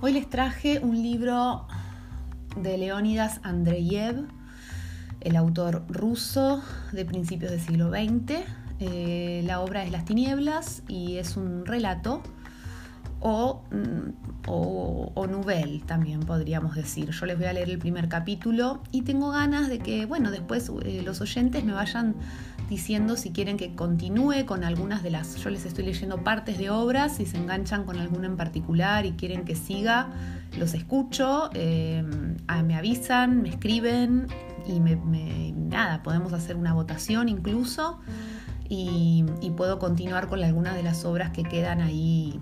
Hoy les traje un libro de Leónidas Andreyev, el autor ruso de principios del siglo XX. Eh, la obra es Las tinieblas y es un relato o, mm, o, o novel también podríamos decir. Yo les voy a leer el primer capítulo y tengo ganas de que, bueno, después eh, los oyentes me vayan diciendo si quieren que continúe con algunas de las, yo les estoy leyendo partes de obras, si se enganchan con alguna en particular y quieren que siga, los escucho, eh, me avisan, me escriben y me, nada, podemos hacer una votación incluso y, y puedo continuar con algunas de las obras que quedan ahí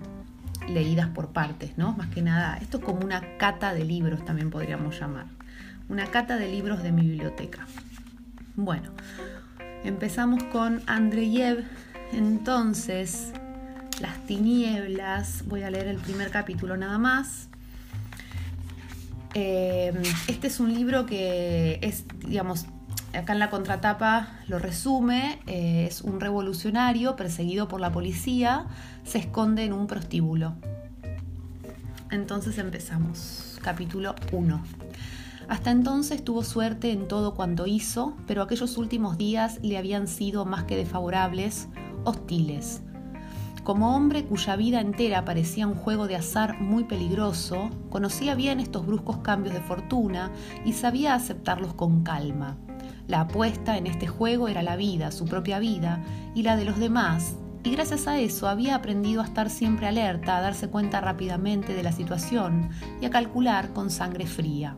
leídas por partes, ¿no? Más que nada, esto es como una cata de libros también podríamos llamar, una cata de libros de mi biblioteca. Bueno, Empezamos con Andreyev. Entonces, Las tinieblas. Voy a leer el primer capítulo nada más. Eh, este es un libro que es, digamos, acá en la contratapa lo resume, eh, es un revolucionario perseguido por la policía, se esconde en un prostíbulo. Entonces empezamos. Capítulo 1. Hasta entonces tuvo suerte en todo cuanto hizo, pero aquellos últimos días le habían sido más que desfavorables, hostiles. Como hombre cuya vida entera parecía un juego de azar muy peligroso, conocía bien estos bruscos cambios de fortuna y sabía aceptarlos con calma. La apuesta en este juego era la vida, su propia vida, y la de los demás, y gracias a eso había aprendido a estar siempre alerta, a darse cuenta rápidamente de la situación y a calcular con sangre fría.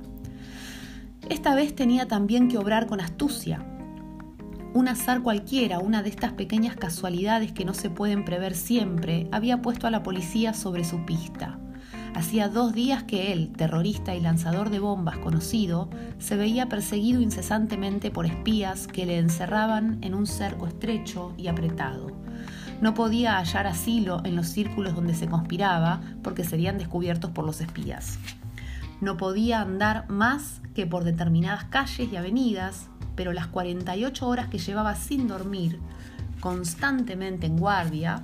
Esta vez tenía también que obrar con astucia. Un azar cualquiera, una de estas pequeñas casualidades que no se pueden prever siempre, había puesto a la policía sobre su pista. Hacía dos días que él, terrorista y lanzador de bombas conocido, se veía perseguido incesantemente por espías que le encerraban en un cerco estrecho y apretado. No podía hallar asilo en los círculos donde se conspiraba porque serían descubiertos por los espías. No podía andar más que por determinadas calles y avenidas, pero las 48 horas que llevaba sin dormir, constantemente en guardia,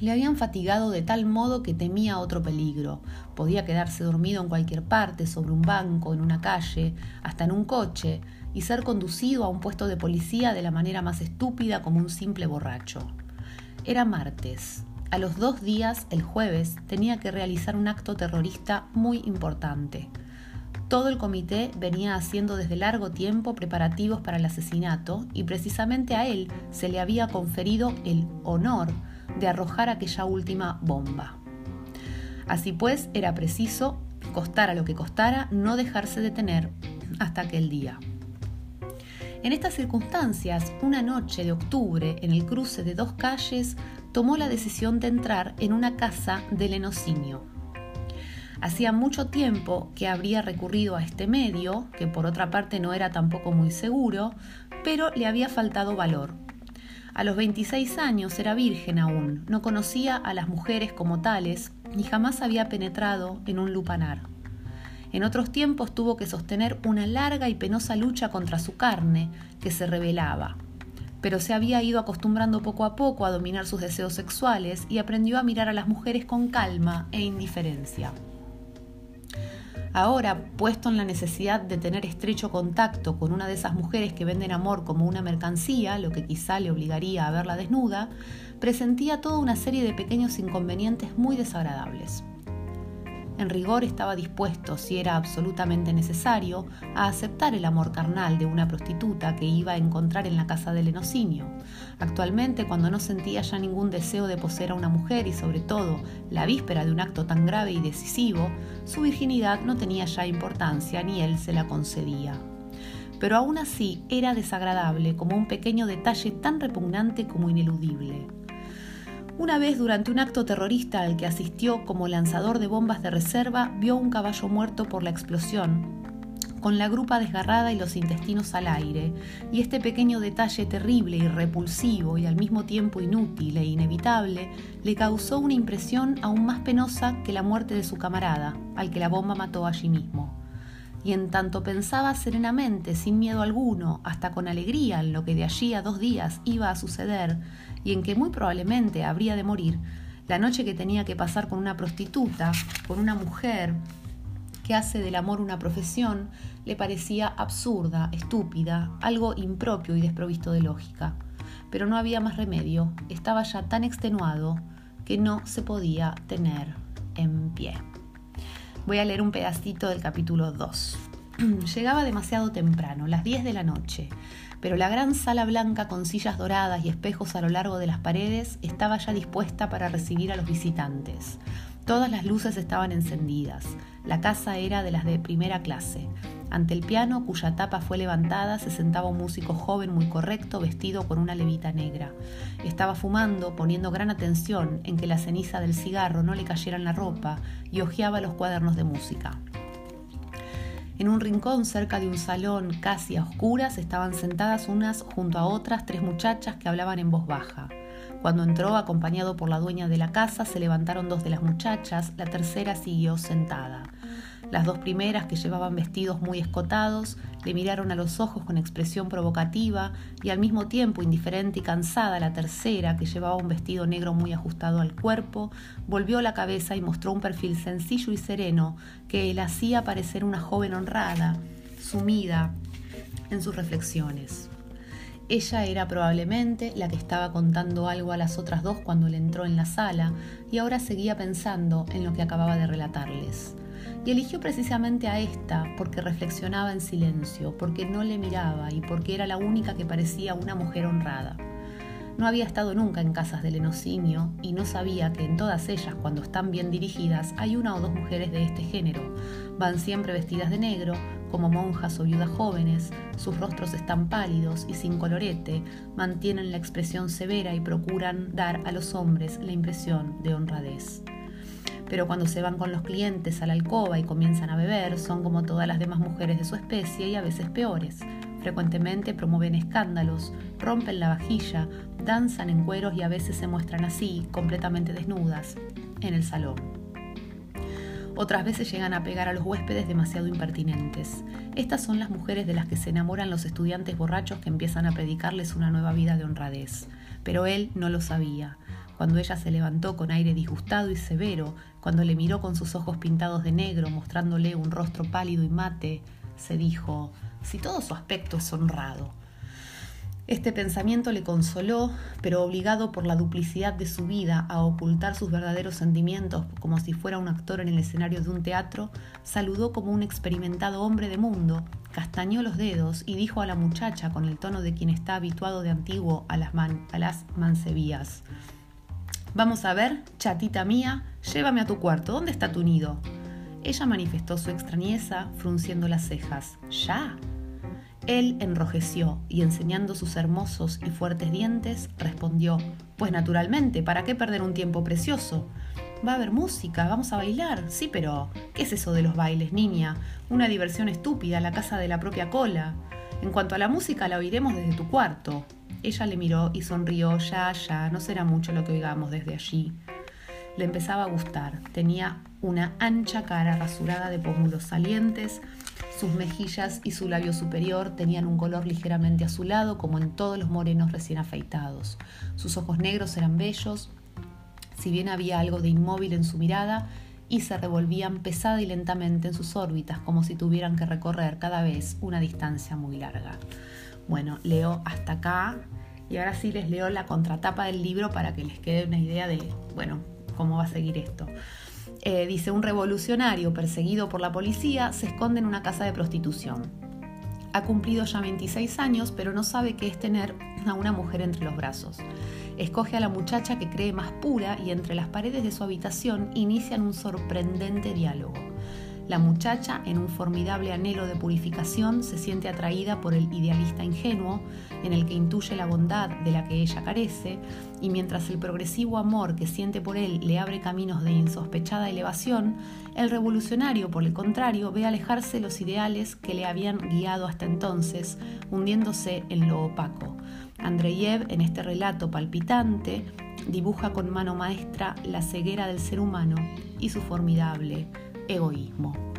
le habían fatigado de tal modo que temía otro peligro. Podía quedarse dormido en cualquier parte, sobre un banco, en una calle, hasta en un coche, y ser conducido a un puesto de policía de la manera más estúpida como un simple borracho. Era martes. A los dos días, el jueves, tenía que realizar un acto terrorista muy importante. Todo el comité venía haciendo desde largo tiempo preparativos para el asesinato y precisamente a él se le había conferido el honor de arrojar aquella última bomba. Así pues, era preciso, costara lo que costara, no dejarse detener hasta aquel día. En estas circunstancias, una noche de octubre, en el cruce de dos calles, tomó la decisión de entrar en una casa de lenocinio. Hacía mucho tiempo que habría recurrido a este medio, que por otra parte no era tampoco muy seguro, pero le había faltado valor. A los 26 años era virgen aún, no conocía a las mujeres como tales, ni jamás había penetrado en un lupanar. En otros tiempos tuvo que sostener una larga y penosa lucha contra su carne, que se rebelaba pero se había ido acostumbrando poco a poco a dominar sus deseos sexuales y aprendió a mirar a las mujeres con calma e indiferencia. Ahora, puesto en la necesidad de tener estrecho contacto con una de esas mujeres que venden amor como una mercancía, lo que quizá le obligaría a verla desnuda, presentía toda una serie de pequeños inconvenientes muy desagradables. En rigor estaba dispuesto, si era absolutamente necesario, a aceptar el amor carnal de una prostituta que iba a encontrar en la casa del enocinio. Actualmente, cuando no sentía ya ningún deseo de poseer a una mujer y sobre todo la víspera de un acto tan grave y decisivo, su virginidad no tenía ya importancia ni él se la concedía pero aún así era desagradable como un pequeño detalle tan repugnante como ineludible. Una vez durante un acto terrorista al que asistió como lanzador de bombas de reserva, vio un caballo muerto por la explosión, con la grupa desgarrada y los intestinos al aire, y este pequeño detalle terrible y repulsivo y al mismo tiempo inútil e inevitable le causó una impresión aún más penosa que la muerte de su camarada, al que la bomba mató allí mismo. Y en tanto pensaba serenamente, sin miedo alguno, hasta con alegría en lo que de allí a dos días iba a suceder, y en que muy probablemente habría de morir, La noche que tenía que pasar con una prostituta, con una mujer que hace del amor una profesión, le parecía absurda, estúpida, algo impropio y desprovisto de lógica. Pero no había más remedio, estaba ya tan extenuado que no se podía tener en pie. Voy a leer un pedacito del capítulo 2. Llegaba demasiado temprano, las 10 de la noche, pero la gran sala blanca con sillas doradas y espejos a lo largo de las paredes estaba ya dispuesta para recibir a los visitantes. Todas las luces estaban encendidas. La casa era de las de primera clase. Ante el piano, cuya tapa fue levantada, se sentaba un músico joven muy correcto, vestido con una levita negra. Estaba fumando, poniendo gran atención en que la ceniza del cigarro no le cayera en la ropa, y hojeaba los cuadernos de música. En un rincón cerca de un salón casi a oscuras estaban sentadas unas junto a otras tres muchachas que hablaban en voz baja. Cuando entró, acompañado por la dueña de la casa, se levantaron dos de las muchachas, la tercera siguió sentada. Las dos primeras, que llevaban vestidos muy escotados, le miraron a los ojos con expresión provocativa y al mismo tiempo indiferente y cansada la tercera, que llevaba un vestido negro muy ajustado al cuerpo, volvió la cabeza y mostró un perfil sencillo y sereno que le hacía parecer una joven honrada, sumida en sus reflexiones. Ella era probablemente la que estaba contando algo a las otras dos cuando le entró en la sala y ahora seguía pensando en lo que acababa de relatarles y eligió precisamente a esta porque reflexionaba en silencio, porque no le miraba y porque era la única que parecía una mujer honrada. No había estado nunca en casas de lenocinio y no sabía que en todas ellas, cuando están bien dirigidas, hay una o dos mujeres de este género. Van siempre vestidas de negro, como monjas o viudas jóvenes, sus rostros están pálidos y sin colorete, mantienen la expresión severa y procuran dar a los hombres la impresión de honradez pero cuando se van con los clientes a la alcoba y comienzan a beber, son como todas las demás mujeres de su especie y a veces peores. Frecuentemente promueven escándalos, rompen la vajilla, danzan en cueros y a veces se muestran así, completamente desnudas, en el salón. Otras veces llegan a pegar a los huéspedes demasiado impertinentes. Estas son las mujeres de las que se enamoran los estudiantes borrachos que empiezan a predicarles una nueva vida de honradez. Pero él no lo sabía. Cuando ella se levantó con aire disgustado y severo, cuando le miró con sus ojos pintados de negro, mostrándole un rostro pálido y mate, se dijo, si todo su aspecto es honrado. Este pensamiento le consoló, pero obligado por la duplicidad de su vida a ocultar sus verdaderos sentimientos como si fuera un actor en el escenario de un teatro, saludó como un experimentado hombre de mundo, castañó los dedos y dijo a la muchacha con el tono de quien está habituado de antiguo a las, mancebías. Vamos a ver, chatita mía, llévame a tu cuarto, ¿dónde está tu nido? Ella manifestó su extrañeza, frunciendo las cejas. ¿Ya? Él enrojeció y enseñando sus hermosos y fuertes dientes, respondió, Pues naturalmente, ¿para qué perder un tiempo precioso? Va a haber música, vamos a bailar. Sí, pero ¿qué es eso de los bailes, niña? Una diversión estúpida, la casa de la propia cola. En cuanto a la música, la oiremos desde tu cuarto. Ella le miró y sonrió, ya, ya, no será mucho lo que oigamos desde allí. Le empezaba a gustar. Tenía una ancha cara rasurada de pómulos salientes, sus mejillas y su labio superior tenían un color ligeramente azulado, como en todos los morenos recién afeitados. Sus ojos negros eran bellos, si bien había algo de inmóvil en su mirada, y se revolvían pesada y lentamente en sus órbitas, como si tuvieran que recorrer cada vez una distancia muy larga. Bueno, leo hasta acá y ahora sí les leo la contratapa del libro para que les quede una idea de, bueno, cómo va a seguir esto. Eh, dice, un revolucionario perseguido por la policía se esconde en una casa de prostitución. Ha cumplido ya 26 años, pero no sabe qué es tener a una mujer entre los brazos. Escoge a la muchacha que cree más pura y entre las paredes de su habitación inician un sorprendente diálogo. La muchacha, en un formidable anhelo de purificación, se siente atraída por el idealista ingenuo, en el que intuye la bondad de la que ella carece, y mientras el progresivo amor que siente por él le abre caminos de insospechada elevación, el revolucionario, por el contrario, ve alejarse los ideales que le habían guiado hasta entonces, hundiéndose en lo opaco. Andreyev, en este relato palpitante, dibuja con mano maestra la ceguera del ser humano y su formidable egoísmo.